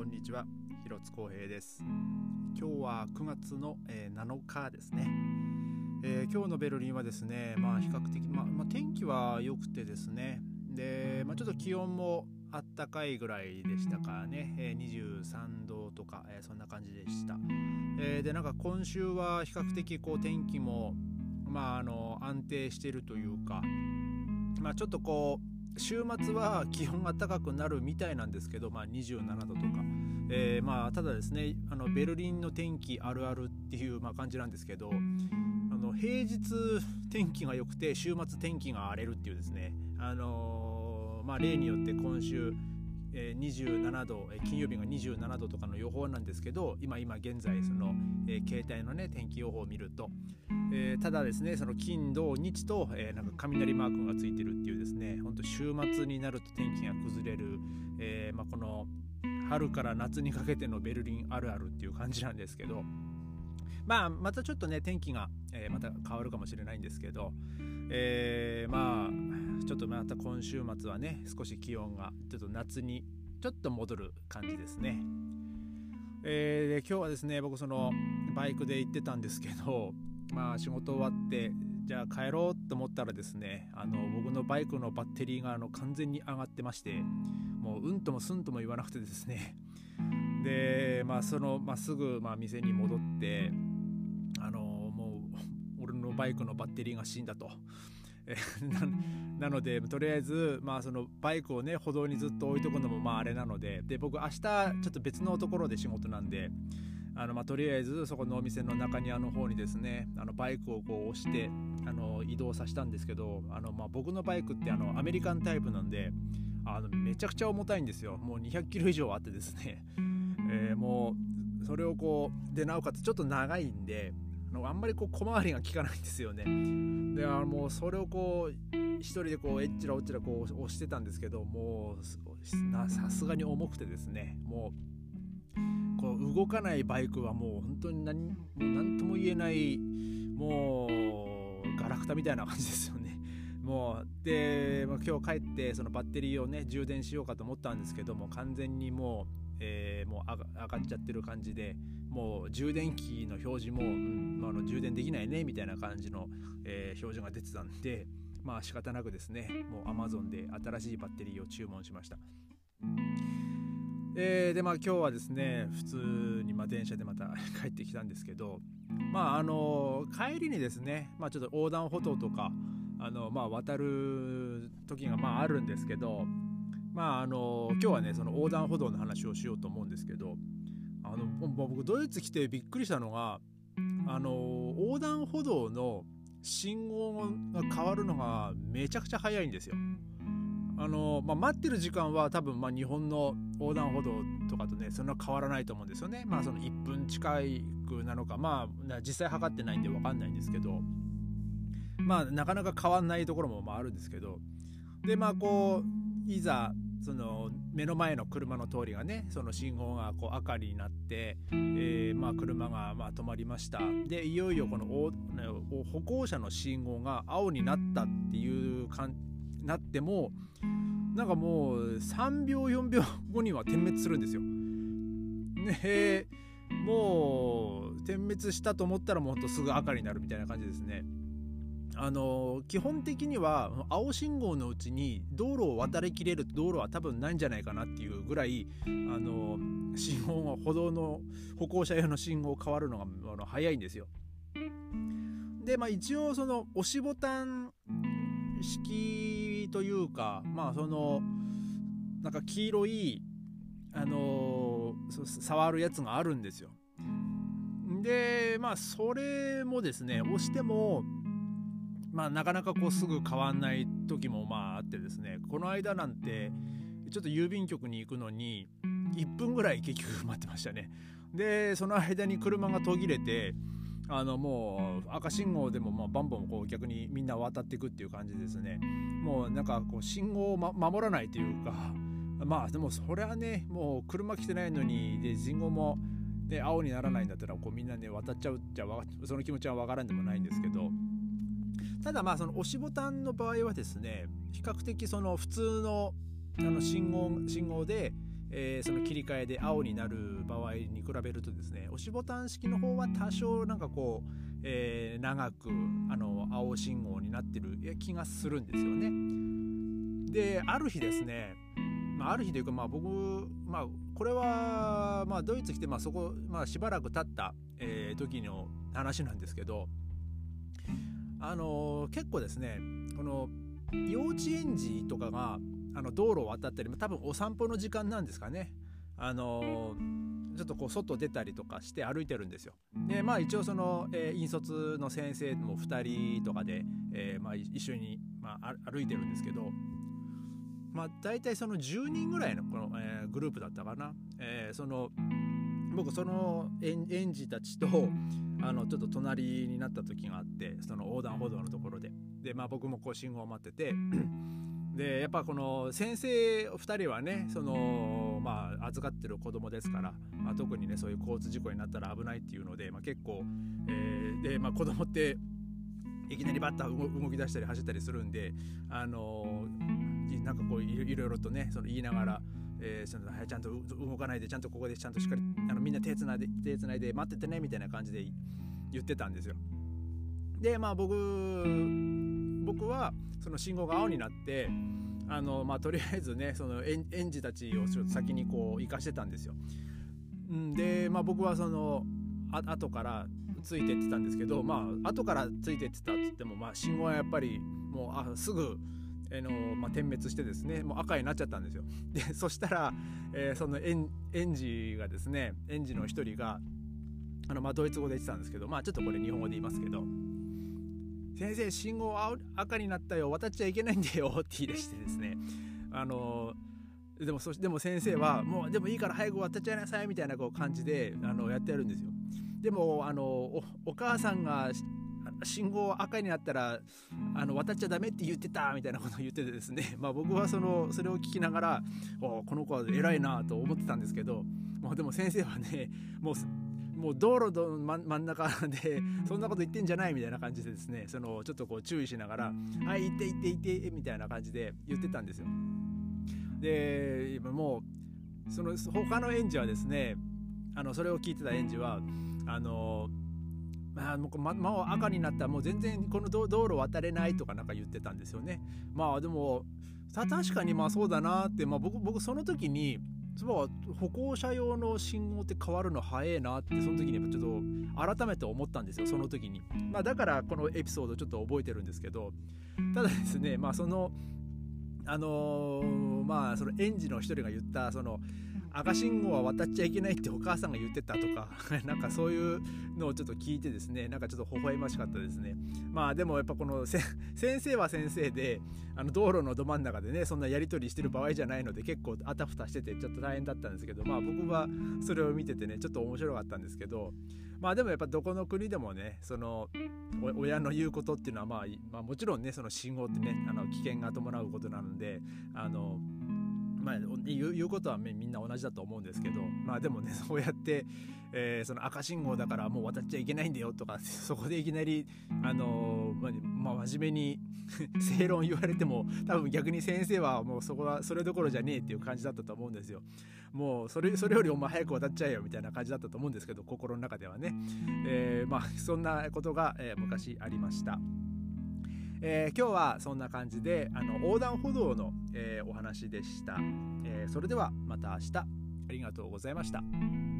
こんにちは。広津光平です。今日は9月の、えー、7日ですね、えー、今日のベルリンはですねまあ比較的、ままあ、天気は良くてですね。で、まあ、ちょっと気温もあったかいぐらいでしたからね、えー、23度とか、えー、そんな感じでした、えー、でなんか今週は比較的こう天気もまああの安定しているというかまあちょっとこう週末は気温が高くなるみたいなんですけど、まあ、27度とか、えー、まあただですねあのベルリンの天気あるあるっていう、まあ、感じなんですけどあの平日天気が良くて週末天気が荒れるっていうですね、あのー、まあ、例によって今週27度、金曜日が27度とかの予報なんですけど今今現在その、携帯のね天気予報を見ると、ただですねその金土日と、なんか雷マークがついてるっていうですねほんと週末になると天気が崩れる、まあ、この春から夏にかけてのベルリンあるあるっていう感じなんですけどまあまたちょっとね天気が、また変わるかもしれないんですけど、えまあちょっとまた今週末はね少し気温がちょっと夏にちょっと戻る感じですね。えー、で今日はですね僕そのバイクで行ってたんですけどまあ仕事終わってじゃあ帰ろうと思ったらですねあの僕のバイクのバッテリーがあの完全に上がってましてもううんともすんとも言わなくてですね でまあそのまっすぐまあ店に戻ってあのもう俺のバイクのバッテリーが死んだと。なのでとりあえず、まあ、そのバイクをね歩道にずっと置いとくのもまああれなのでで僕明日ちょっと別のところで仕事なんであの、まあ、とりあえずそこのお店の中庭の方にですねあのバイクをこう押してあの移動させたんですけどあの、まあ、僕のバイクってあのアメリカンタイプなんであのめちゃくちゃ重たいんですよ。もう200キロ以上あってですね、えー、もうそれをこうでなおかつちょっと長いんであんまりこう小回りが効かないんですよねであもうそれをこう一人でこうえっちらおっちらこう押してたんですけどもうさすがに重くてですねもうこう動かないバイクはもう本当に何何とも言えないもうガラクタみたいな感じですよね。もうで、ま、今日帰ってそのバッテリーをね充電しようかと思ったんですけども完全にもう、えー、もう上がっちゃってる感じでもう充電器の表示も、うんまあ、の充電できないねみたいな感じの、えー、表示が出てたんでまあ仕方なくですねもう Amazon で新しいバッテリーを注文しました。えー、でまあ今日はですね普通にま電車でまた 帰ってきたんですけどまああの帰りにですね、まあ、ちょっと横断歩道とかあの、まあ、渡る時がまああるんですけどまああの今日はねその横断歩道の話をしようと思うんですけどあの僕ドイツ来てびっくりしたのがあの横断歩道の信号が変わるのがめちゃくちゃ早いんですよ。あのまあ、待ってる時間は多分まあ日本の横断歩道とかとねそんな変わらないと思うんですよね。まあその1分近くなのかまあ実際測ってないんで分かんないんですけどまあなかなか変わんないところもまああるんですけどでまあこういざその目の前の車の通りがねその信号がこう赤になって、えー、まあ車がまあ止まりましたでいよいよこの歩行者の信号が青になったっていう感なってもなんかもう3秒4秒後には点滅するんですよ。ねもう点滅したと思ったらもっとすぐ赤になるみたいな感じですね。あの基本的には青信号のうちに道路を渡りきれる道路は多分ないんじゃないかなっていうぐらいあの信号が歩道の歩行者用の信号変わるのがあの早いんですよ。でまあ一応その押しボタン式というかまあそのなんか黄色いあの、触るやつがあるんですよ。でまあそれもですね押してもまあなかなかこうすぐ変わんない時もまああってですねこの間なんてちょっと郵便局に行くのに1分ぐらい結局待ってましたね。でその間に車が途切れてあのもう赤信号でもまあバンバンこう逆にみんな渡っていくっていう感じですねもうなんかこう信号を、ま、守らないというかまあでもそれはねもう車来てないのにで信号も、ね、青にならないんだったらこうみんなね渡っちゃうじゃその気持ちは分からんでもないんですけどただまあその押しボタンの場合はですね比較的その普通のあの信号信号で、えー、その切り替えで青になる場合に比べるとですね押しボタン式の方は多少なんかこう、えー、長くあの青信号になってる気がするんですよね。である日ですね、まあ、ある日というかまあ僕、まあ、これはまあドイツ来てまあそこ、まあ、しばらく経った、えー、時の話なんですけどあの結構ですねこの幼稚園児とかがあの道路を渡ったり多分お散歩の時間なんですかねあのちょっとこう外出たりとかして歩いてるんですよ。でまあ一応その、えー、引率の先生も2人とかで、えー、まあ、一緒に、まあ、歩いてるんですけど、まあ、大体その10人ぐらいのこの、えー、グループだったかな。えその僕その園児たちとあのちょっと隣になった時があってその横断歩道のところで。で、まあ、僕もこう信号を待っててでやっぱこの先生2人はねその、まあ、預かってる子供ですから、まあ、特にねそういう交通事故になったら危ないっていうので、まあ、結構、えー、で、まあ、子供っていきなりバッター動き出したり走ったりするんであのー、なんかこういろいろとねその言いながら。えー、そのちゃんと動かないでちゃんとここでちゃんとしっかりあのみんな手つないで手つないで待っててねみたいな感じで言ってたんですよ。でまあ僕僕はその信号が青になってあの、まあ、とりあえずねその園児たちをちょっと先にこう行かしてたんですよ。で、まあ、僕はそのあ後からついてってたんですけどまあ後からついてってたっつっても、まあ、信号はやっぱりもうあすぐえのまあ、点滅してですねもう赤になっちゃったんですよ。でそしたら、えー、その園児がですね園児の一人があの、まあ、ドイツ語で言ってたんですけどまあちょっとこれ日本語で言いますけど「先生信号赤になったよ渡っちゃいけないんだよ」って言い出してですね。あのでもそでも先生はもうでもいいから早く渡っちゃいなさいみたいなこう感じであのやってやるんですよ。でもあのお母さんが信号赤になったらあの渡っちゃダメって言ってたみたいなことを言っててですね、まあ、僕はそのそれを聞きながらこの子は偉いなと思ってたんですけど。もうでも先生はねもうもう道路の真ん中でそんなこと言ってんじゃないみたいな感じでですね。そのちょっとこう注意しながら「はい行って行って行って」みたいな感じで言ってたんですよ。で今もうその他の園児はですねあのそれを聞いてた園児はあのまあ、もうまもう赤になったらもう全然この道路渡れないとかなんか言ってたんですよね。まあでも確かにまあそうだなって、まあ僕、僕その時に歩行者用の信号って変わるの早いなってその時にちょっと改めて思ったんですよその時に、まあ、だからこのエピソードちょっと覚えてるんですけどただですねまあそのあのー、まあその園児の一人が言ったその赤信号は渡っちゃいけないってお母さんが言ってたとかなんかそういうのをちょっと聞いてですねなんかちょっと微笑ましかったですね。まあでもやっぱこの先生は先生であの道路のど真ん中でねそんなやり取りしてる場合じゃないので結構あたふたしててちょっと大変だったんですけどまあ僕はそれを見ててねちょっと面白かったんですけどまあでもやっぱどこの国でもねその親の言うことっていうのはまあ、まあ、もちろんねその信号ってねあの危険が伴うことなのであのまあ、言うことはみんな同じだと思うんですけどまあでもね そうやって、えー、その赤信号だからもう渡っちゃいけないんだよとか そこでいきなりあのー、まあ、真面目に 正論言われても多分逆に先生はもうそこはそれどころじゃねえっていう感じだったと思うんですよ。もうそれそれよりお前早く渡っちゃえよみたいな感じだったと思うんですけど心の中ではね、えー、まあそんなことが、えー、昔ありました。えー、今日はそんな感じであの横断歩道の、えー、お話でした、えー、それではまた明日ありがとうございました。